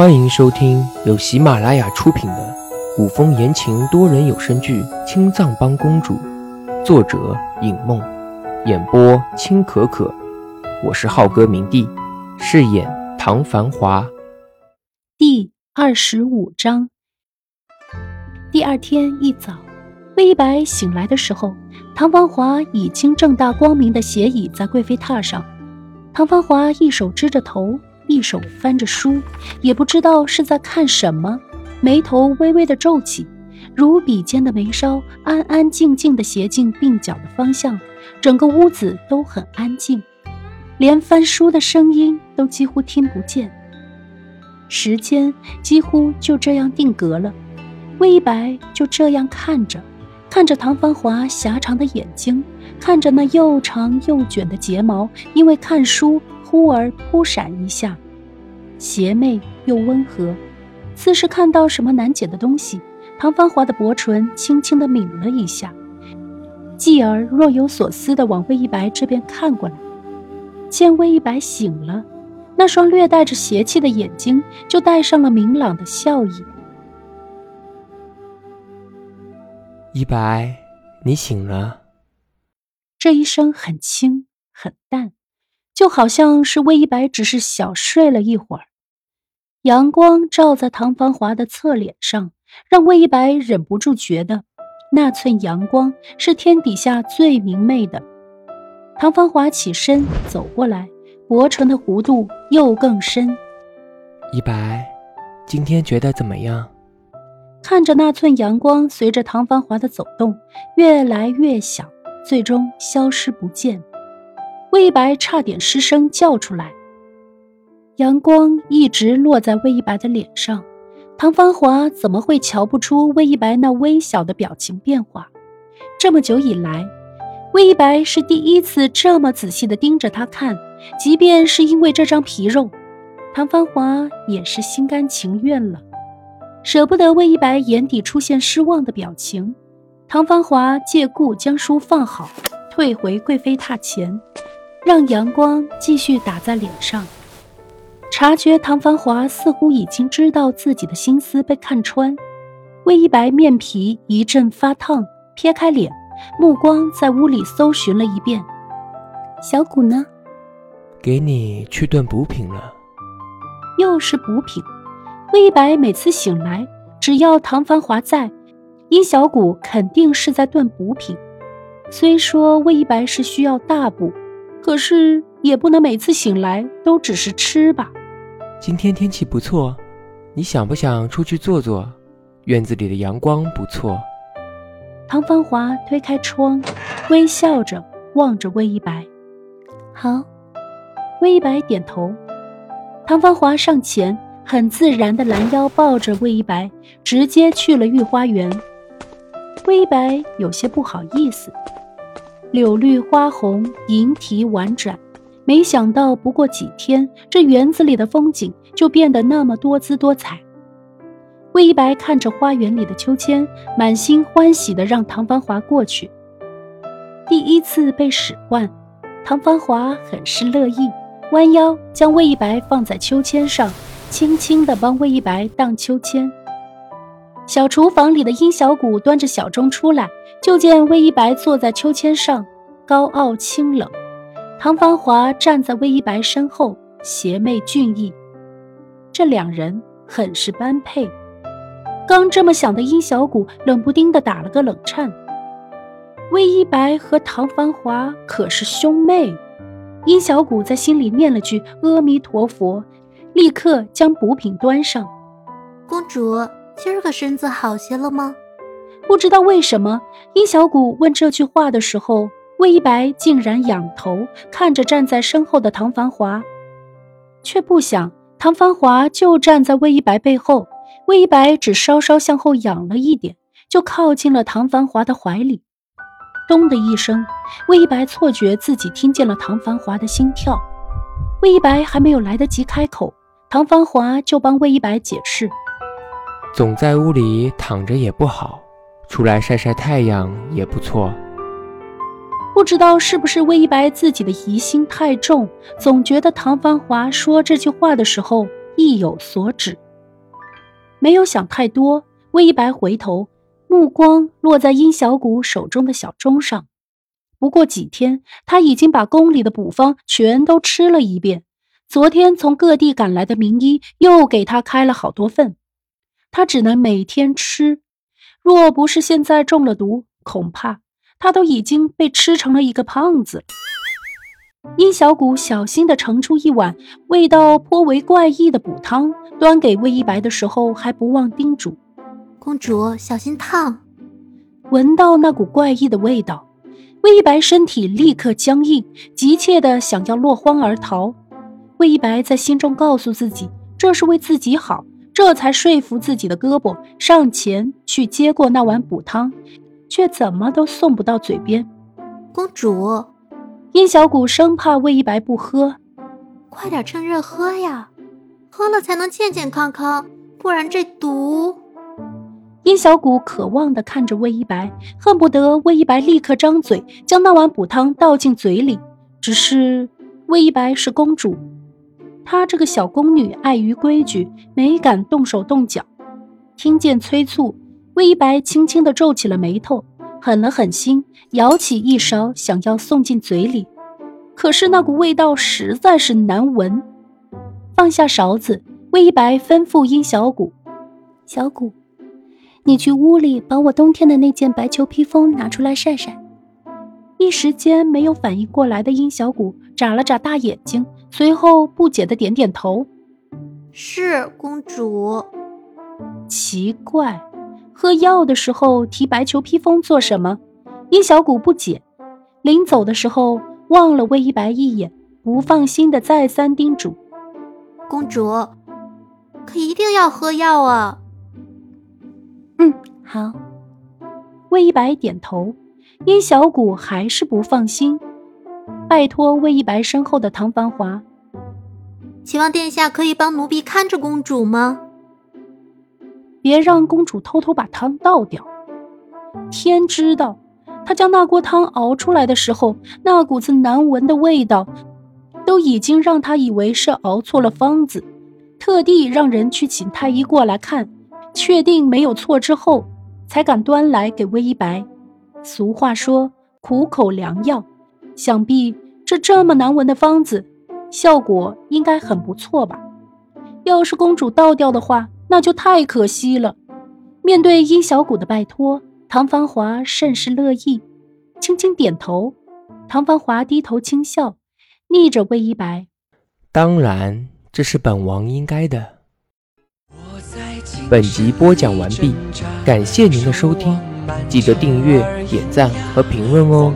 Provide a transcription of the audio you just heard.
欢迎收听由喜马拉雅出品的古风言情多人有声剧《青藏帮公主》，作者尹梦，演播青可可。我是浩哥明帝，饰演唐繁华。第二十五章。第二天一早，魏一白醒来的时候，唐繁华已经正大光明的斜倚在贵妃榻上。唐繁华一手支着头。一手翻着书，也不知道是在看什么，眉头微微的皱起，如笔尖的眉梢安安静静的斜进鬓角的方向。整个屋子都很安静，连翻书的声音都几乎听不见。时间几乎就这样定格了，魏一白就这样看着，看着唐繁华狭长的眼睛，看着那又长又卷的睫毛，因为看书。忽而扑闪一下，邪魅又温和，似是看到什么难解的东西。唐芳华的薄唇轻轻的抿了一下，继而若有所思的往魏一白这边看过来。见魏一白醒了，那双略带着邪气的眼睛就带上了明朗的笑意。一白，你醒了。这一声很轻很淡。就好像是魏一白只是小睡了一会儿，阳光照在唐繁华的侧脸上，让魏一白忍不住觉得那寸阳光是天底下最明媚的。唐繁华起身走过来，薄唇的弧度又更深。一白，今天觉得怎么样？看着那寸阳光随着唐繁华的走动越来越小，最终消失不见。魏一白差点失声叫出来。阳光一直落在魏一白的脸上，唐芳华怎么会瞧不出魏一白那微小的表情变化？这么久以来，魏一白是第一次这么仔细地盯着他看，即便是因为这张皮肉，唐芳华也是心甘情愿了，舍不得魏一白眼底出现失望的表情。唐芳华借故将书放好，退回贵妃榻前。让阳光继续打在脸上，察觉唐繁华似乎已经知道自己的心思被看穿，魏一白面皮一阵发烫，撇开脸，目光在屋里搜寻了一遍。小谷呢？给你去炖补品了。又是补品。魏一白每次醒来，只要唐繁华在，殷小谷肯定是在炖补品。虽说魏一白是需要大补。可是也不能每次醒来都只是吃吧。今天天气不错，你想不想出去坐坐？院子里的阳光不错。唐芳华推开窗，微笑着望着魏一白。好，魏一白点头。唐芳华上前，很自然的拦腰抱着魏一白，直接去了御花园。魏一白有些不好意思。柳绿花红，银蹄婉转。没想到不过几天，这园子里的风景就变得那么多姿多彩。魏一白看着花园里的秋千，满心欢喜的让唐繁华过去。第一次被使唤，唐繁华很是乐意，弯腰将魏一白放在秋千上，轻轻的帮魏一白荡秋千。小厨房里的殷小谷端着小盅出来。就见魏一白坐在秋千上，高傲清冷；唐繁华站在魏一白身后，邪魅俊逸。这两人很是般配。刚这么想的殷小谷，冷不丁的打了个冷颤。魏一白和唐繁华可是兄妹。殷小谷在心里念了句阿弥陀佛，立刻将补品端上。公主，今儿个身子好些了吗？不知道为什么，殷小谷问这句话的时候，魏一白竟然仰头看着站在身后的唐繁华，却不想唐繁华就站在魏一白背后，魏一白只稍稍向后仰了一点，就靠近了唐繁华的怀里。咚的一声，魏一白错觉自己听见了唐繁华的心跳。魏一白还没有来得及开口，唐繁华就帮魏一白解释：总在屋里躺着也不好。出来晒晒太阳也不错。不知道是不是魏一白自己的疑心太重，总觉得唐繁华说这句话的时候意有所指。没有想太多，魏一白回头，目光落在殷小谷手中的小钟上。不过几天，他已经把宫里的补方全都吃了一遍。昨天从各地赶来的名医又给他开了好多份，他只能每天吃。若不是现在中了毒，恐怕他都已经被吃成了一个胖子。殷小谷小心地盛出一碗味道颇为怪异的补汤，端给魏一白的时候，还不忘叮嘱：“公主小心烫。”闻到那股怪异的味道，魏一白身体立刻僵硬，急切地想要落荒而逃。魏一白在心中告诉自己，这是为自己好，这才说服自己的胳膊上前去接过那碗补汤，却怎么都送不到嘴边。公主。殷小谷生怕魏一白不喝，快点趁热喝呀，喝了才能健健康康，不然这毒。殷小谷渴望地看着魏一白，恨不得魏一白立刻张嘴将那碗补汤倒进嘴里。只是魏一白是公主，她这个小宫女碍于规矩，没敢动手动脚。听见催促，魏一白轻轻地皱起了眉头。狠了狠心，舀起一勺，想要送进嘴里，可是那股味道实在是难闻。放下勺子，魏一白吩咐殷小谷：“小谷，你去屋里把我冬天的那件白裘披风拿出来晒晒。”一时间没有反应过来的殷小谷眨了眨大眼睛，随后不解的点点头：“是公主。”奇怪。喝药的时候提白裘披风做什么？殷小谷不解。临走的时候望了魏一白一眼，不放心的再三叮嘱：“公主，可一定要喝药啊！”嗯，好。魏一白点头。殷小谷还是不放心，拜托魏一白身后的唐繁华：“希望殿下可以帮奴婢看着公主吗？”别让公主偷偷把汤倒掉。天知道，她将那锅汤熬出来的时候，那股子难闻的味道，都已经让她以为是熬错了方子。特地让人去请太医过来看，确定没有错之后，才敢端来给魏一白。俗话说，苦口良药，想必这这么难闻的方子，效果应该很不错吧？要是公主倒掉的话。那就太可惜了。面对殷小谷的拜托，唐繁华甚是乐意，轻轻点头。唐繁华低头轻笑，逆着魏一白：“当然，这是本王应该的。”本集播讲完毕，感谢您的收听，记得订阅、点赞和评论哦。